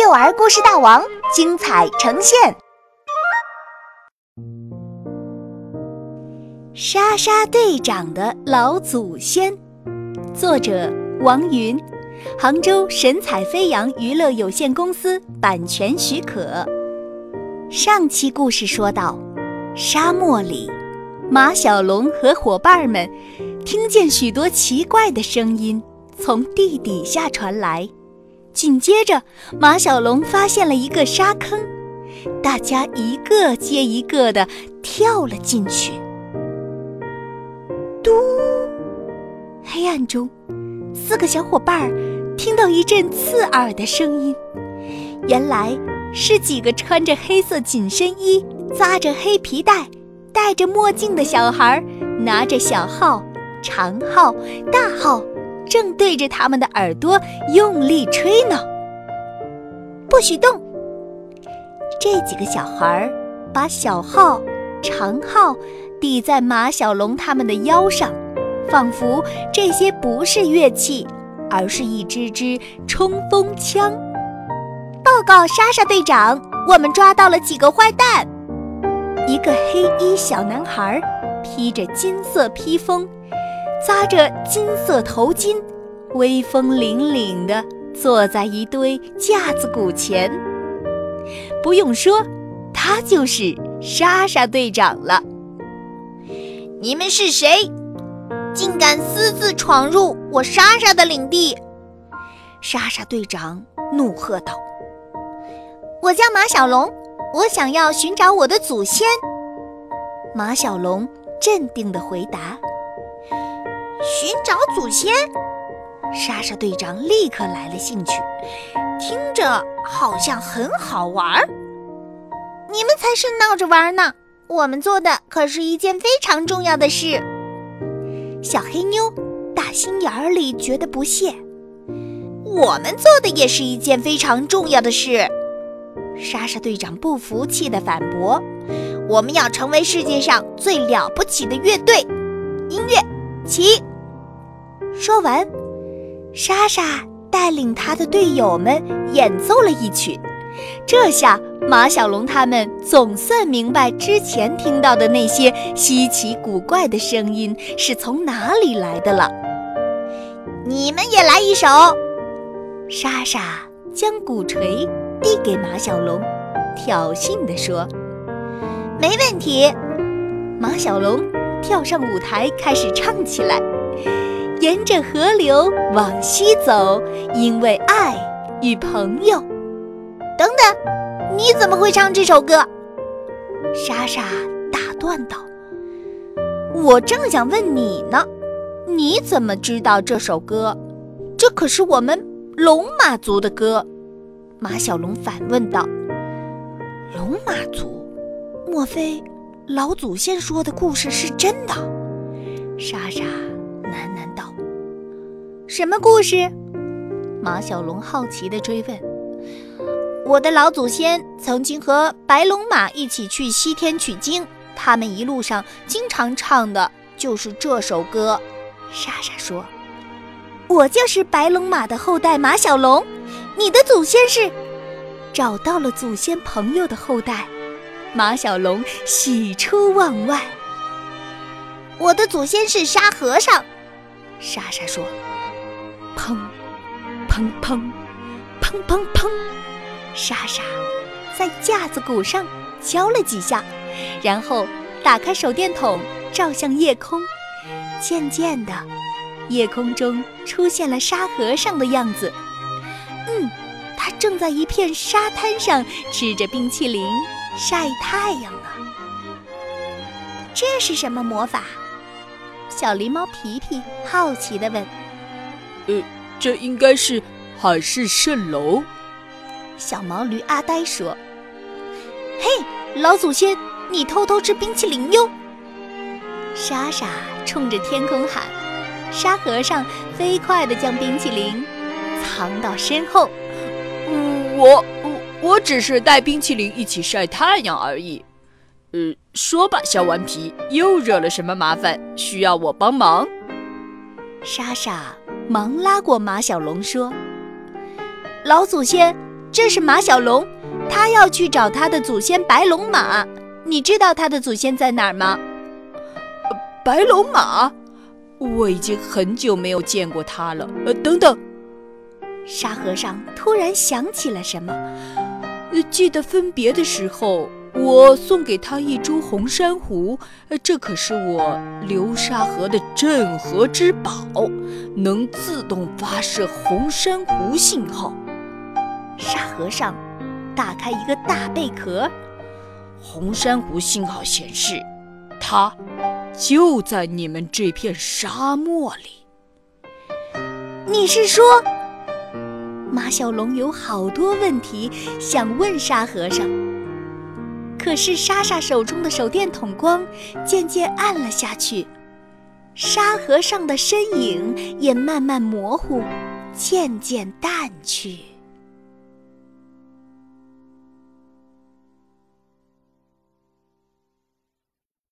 幼儿故事大王精彩呈现。莎莎队长的老祖先，作者王云，杭州神采飞扬娱乐有限公司版权许可。上期故事说到，沙漠里，马小龙和伙伴们听见许多奇怪的声音从地底下传来。紧接着，马小龙发现了一个沙坑，大家一个接一个的跳了进去。嘟！黑暗中，四个小伙伴听到一阵刺耳的声音，原来是几个穿着黑色紧身衣、扎着黑皮带、戴着墨镜的小孩，拿着小号、长号、大号。正对着他们的耳朵用力吹呢，不许动！这几个小孩儿把小号、长号抵在马小龙他们的腰上，仿佛这些不是乐器，而是一支支冲锋枪。报告莎莎队长，我们抓到了几个坏蛋！一个黑衣小男孩披着金色披风。扎着金色头巾，威风凛凛地坐在一堆架子鼓前。不用说，他就是莎莎队长了。你们是谁？竟敢私自闯入我莎莎的领地？莎莎队长怒喝道：“我叫马小龙，我想要寻找我的祖先。”马小龙镇定地回答。寻找祖先，莎莎队长立刻来了兴趣，听着好像很好玩。你们才是闹着玩呢，我们做的可是一件非常重要的事。小黑妞打心眼儿里觉得不屑，我们做的也是一件非常重要的事。莎莎队长不服气地反驳：“我们要成为世界上最了不起的乐队。”音乐，起。说完，莎莎带领她的队友们演奏了一曲。这下马小龙他们总算明白之前听到的那些稀奇古怪的声音是从哪里来的了。你们也来一首。莎莎将鼓槌递给马小龙，挑衅地说：“没问题。”马小龙跳上舞台，开始唱起来。沿着河流往西走，因为爱与朋友。等等，你怎么会唱这首歌？莎莎打断道：“我正想问你呢，你怎么知道这首歌？这可是我们龙马族的歌。”马小龙反问道：“龙马族？莫非老祖先说的故事是真的？”莎莎。喃喃道：“什么故事？”马小龙好奇地追问。“我的老祖先曾经和白龙马一起去西天取经，他们一路上经常唱的就是这首歌。”莎莎说：“我就是白龙马的后代马小龙，你的祖先是？”找到了祖先朋友的后代，马小龙喜出望外。我的祖先是沙和尚。莎莎说：“砰，砰砰，砰砰砰！”莎莎在架子鼓上敲了几下，然后打开手电筒照向夜空。渐渐的，夜空中出现了沙和尚的样子。嗯，他正在一片沙滩上吃着冰淇淋晒太阳呢。这是什么魔法？小狸猫皮皮好奇地问：“呃，这应该是海市蜃楼。”小毛驴阿呆说：“嘿，老祖先，你偷偷吃冰淇淋哟！”莎莎冲着天空喊：“沙和尚，飞快地将冰淇淋藏到身后。”“我我我只是带冰淇淋一起晒太阳而已。”呃，说吧，小顽皮，又惹了什么麻烦？需要我帮忙？莎莎忙拉过马小龙说：“老祖先，这是马小龙，他要去找他的祖先白龙马。你知道他的祖先在哪儿吗？白龙马，我已经很久没有见过他了。呃，等等，沙和尚突然想起了什么。记得分别的时候，我送给他一株红珊瑚，这可是我流沙河的镇河之宝，能自动发射红珊瑚信号。沙和尚打开一个大贝壳，红珊瑚信号显示，它就在你们这片沙漠里。你是说，马小龙有好多问题想问沙和尚，可是莎莎手中的手电筒光渐渐暗了下去，沙和尚的身影也慢慢模糊，渐渐淡去。